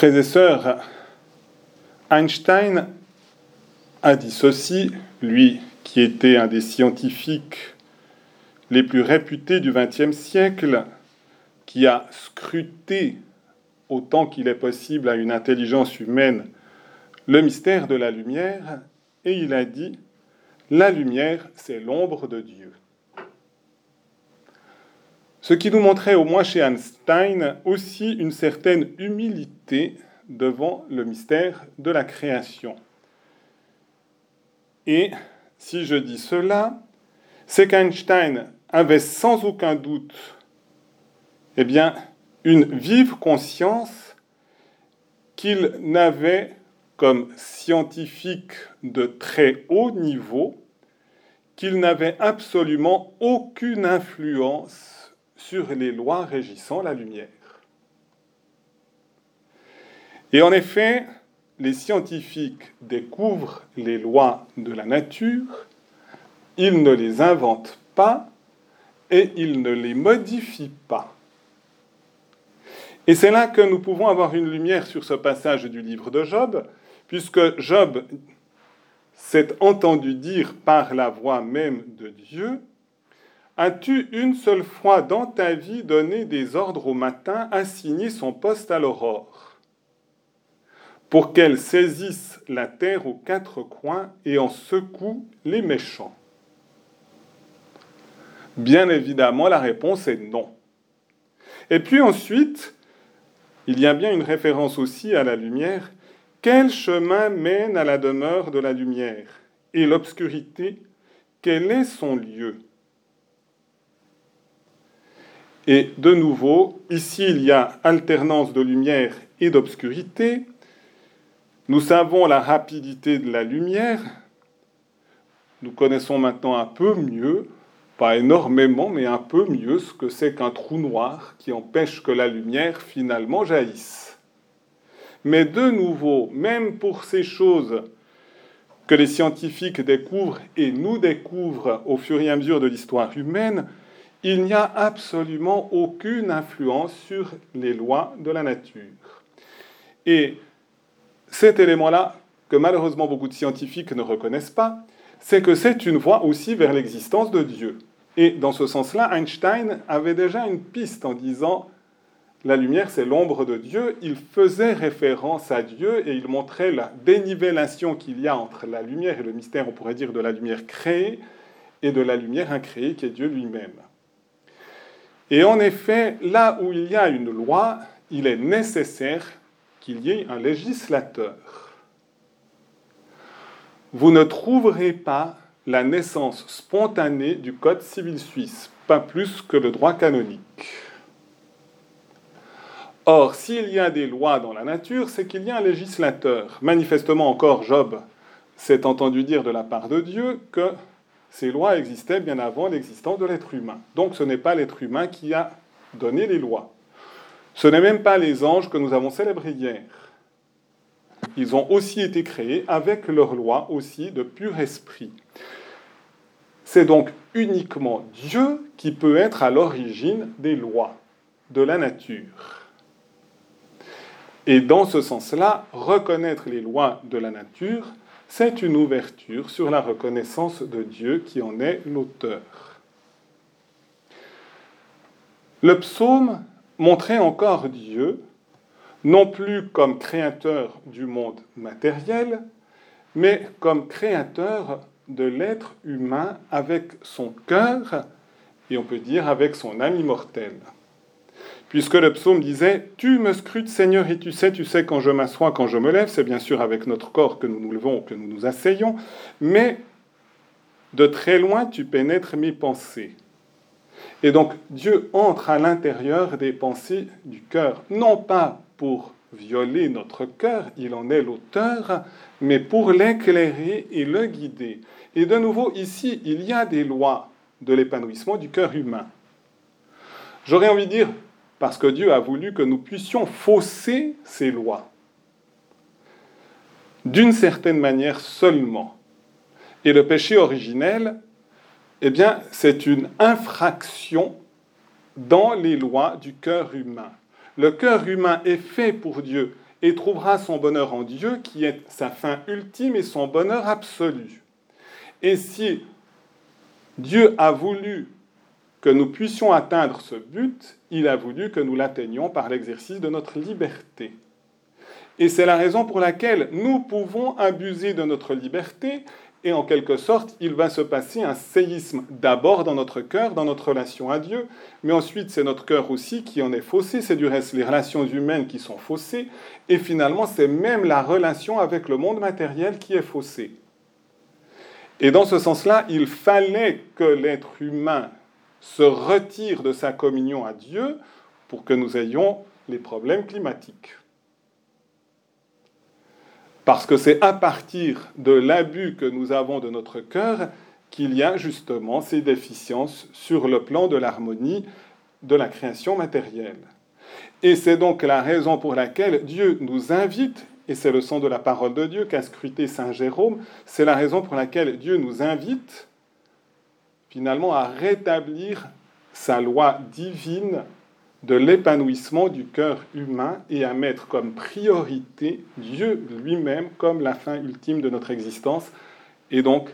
Frères Einstein a dit ceci, lui qui était un des scientifiques les plus réputés du XXe siècle, qui a scruté autant qu'il est possible à une intelligence humaine le mystère de la lumière, et il a dit, la lumière, c'est l'ombre de Dieu. Ce qui nous montrait, au moins chez Einstein, aussi une certaine humilité devant le mystère de la création. Et si je dis cela, c'est qu'Einstein avait sans aucun doute eh bien, une vive conscience qu'il n'avait comme scientifique de très haut niveau, qu'il n'avait absolument aucune influence sur les lois régissant la lumière. Et en effet, les scientifiques découvrent les lois de la nature, ils ne les inventent pas et ils ne les modifient pas. Et c'est là que nous pouvons avoir une lumière sur ce passage du livre de Job, puisque Job s'est entendu dire par la voix même de Dieu, As-tu une seule fois dans ta vie donné des ordres au matin, assigné son poste à l'aurore, pour qu'elle saisisse la terre aux quatre coins et en secoue les méchants. Bien évidemment, la réponse est non. Et puis ensuite, il y a bien une référence aussi à la lumière. Quel chemin mène à la demeure de la lumière? Et l'obscurité, quel est son lieu? Et de nouveau, ici il y a alternance de lumière et d'obscurité. Nous savons la rapidité de la lumière. Nous connaissons maintenant un peu mieux, pas énormément, mais un peu mieux ce que c'est qu'un trou noir qui empêche que la lumière finalement jaillisse. Mais de nouveau, même pour ces choses que les scientifiques découvrent et nous découvrent au fur et à mesure de l'histoire humaine, il n'y a absolument aucune influence sur les lois de la nature. Et cet élément-là, que malheureusement beaucoup de scientifiques ne reconnaissent pas, c'est que c'est une voie aussi vers l'existence de Dieu. Et dans ce sens-là, Einstein avait déjà une piste en disant la lumière, c'est l'ombre de Dieu. Il faisait référence à Dieu et il montrait la dénivellation qu'il y a entre la lumière et le mystère, on pourrait dire, de la lumière créée et de la lumière incréée qui est Dieu lui-même. Et en effet, là où il y a une loi, il est nécessaire qu'il y ait un législateur. Vous ne trouverez pas la naissance spontanée du Code civil suisse, pas plus que le droit canonique. Or, s'il y a des lois dans la nature, c'est qu'il y a un législateur. Manifestement encore, Job s'est entendu dire de la part de Dieu que ces lois existaient bien avant l'existence de l'être humain. Donc ce n'est pas l'être humain qui a donné les lois. Ce n'est même pas les anges que nous avons célébrés hier. Ils ont aussi été créés avec leurs lois aussi de pur esprit. C'est donc uniquement Dieu qui peut être à l'origine des lois de la nature. Et dans ce sens-là, reconnaître les lois de la nature, c'est une ouverture sur la reconnaissance de Dieu qui en est l'auteur. Le psaume montrait encore Dieu, non plus comme créateur du monde matériel, mais comme créateur de l'être humain avec son cœur et on peut dire avec son âme immortelle puisque le psaume disait Tu me scrutes, Seigneur, et tu sais, tu sais quand je m'assois, quand je me lève. C'est bien sûr avec notre corps que nous nous levons, que nous nous asseyons, mais de très loin, tu pénètres mes pensées. Et donc, Dieu entre à l'intérieur des pensées du cœur, non pas pour violer notre cœur, il en est l'auteur, mais pour l'éclairer et le guider. Et de nouveau, ici, il y a des lois de l'épanouissement du cœur humain. J'aurais envie de dire, parce que Dieu a voulu que nous puissions fausser ses lois. D'une certaine manière seulement. Et le péché originel, eh bien, c'est une infraction dans les lois du cœur humain. Le cœur humain est fait pour Dieu. et trouvera son bonheur en Dieu qui est sa fin ultime et son bonheur absolu. Et si Dieu a voulu que nous puissions atteindre ce but, il a voulu que nous l'atteignions par l'exercice de notre liberté. Et c'est la raison pour laquelle nous pouvons abuser de notre liberté et en quelque sorte, il va se passer un séisme d'abord dans notre cœur, dans notre relation à Dieu, mais ensuite c'est notre cœur aussi qui en est faussé, c'est du reste les relations humaines qui sont faussées, et finalement c'est même la relation avec le monde matériel qui est faussée. Et dans ce sens-là, il fallait que l'être humain se retire de sa communion à Dieu pour que nous ayons les problèmes climatiques. Parce que c'est à partir de l'abus que nous avons de notre cœur qu'il y a justement ces déficiences sur le plan de l'harmonie de la création matérielle. Et c'est donc la raison pour laquelle Dieu nous invite, et c'est le son de la parole de Dieu qu'a scruté Saint Jérôme, c'est la raison pour laquelle Dieu nous invite finalement à rétablir sa loi divine de l'épanouissement du cœur humain et à mettre comme priorité Dieu lui-même comme la fin ultime de notre existence et donc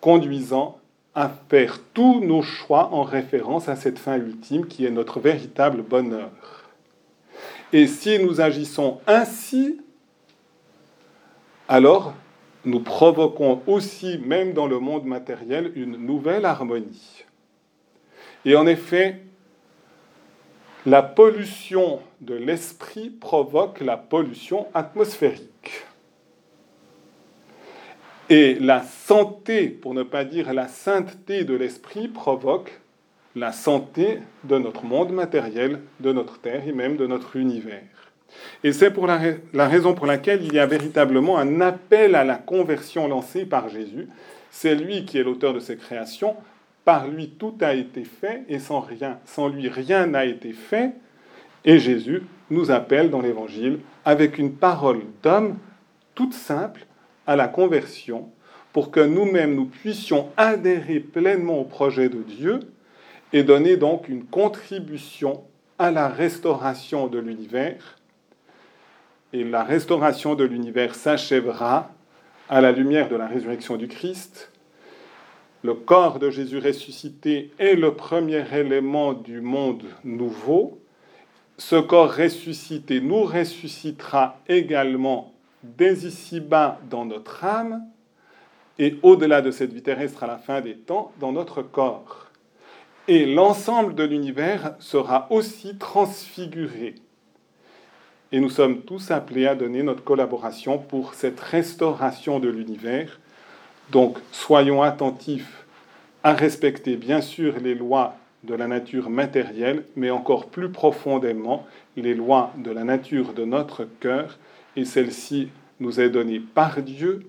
conduisant à faire tous nos choix en référence à cette fin ultime qui est notre véritable bonheur. Et si nous agissons ainsi, alors nous provoquons aussi, même dans le monde matériel, une nouvelle harmonie. Et en effet, la pollution de l'esprit provoque la pollution atmosphérique. Et la santé, pour ne pas dire la sainteté de l'esprit, provoque la santé de notre monde matériel, de notre Terre et même de notre univers. Et c'est pour la, raison pour laquelle il y a véritablement un appel à la conversion lancé par Jésus. C'est lui qui est l'auteur de ces créations, par lui, tout a été fait et sans, rien, sans lui, rien n'a été fait. Et Jésus nous appelle dans l'Évangile avec une parole d'homme toute simple à la conversion pour que nous-mêmes nous puissions adhérer pleinement au projet de Dieu et donner donc une contribution à la restauration de l'univers. Et la restauration de l'univers s'achèvera à la lumière de la résurrection du Christ le corps de Jésus ressuscité est le premier élément du monde nouveau. Ce corps ressuscité nous ressuscitera également dès ici-bas dans notre âme et au-delà de cette vie terrestre à la fin des temps dans notre corps. Et l'ensemble de l'univers sera aussi transfiguré. Et nous sommes tous appelés à donner notre collaboration pour cette restauration de l'univers. Donc soyons attentifs à respecter bien sûr les lois de la nature matérielle, mais encore plus profondément les lois de la nature de notre cœur, et celle-ci nous est donnée par Dieu,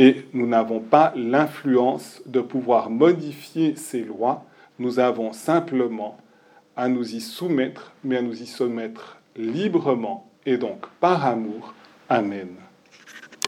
et nous n'avons pas l'influence de pouvoir modifier ces lois, nous avons simplement à nous y soumettre, mais à nous y soumettre librement, et donc par amour. Amen.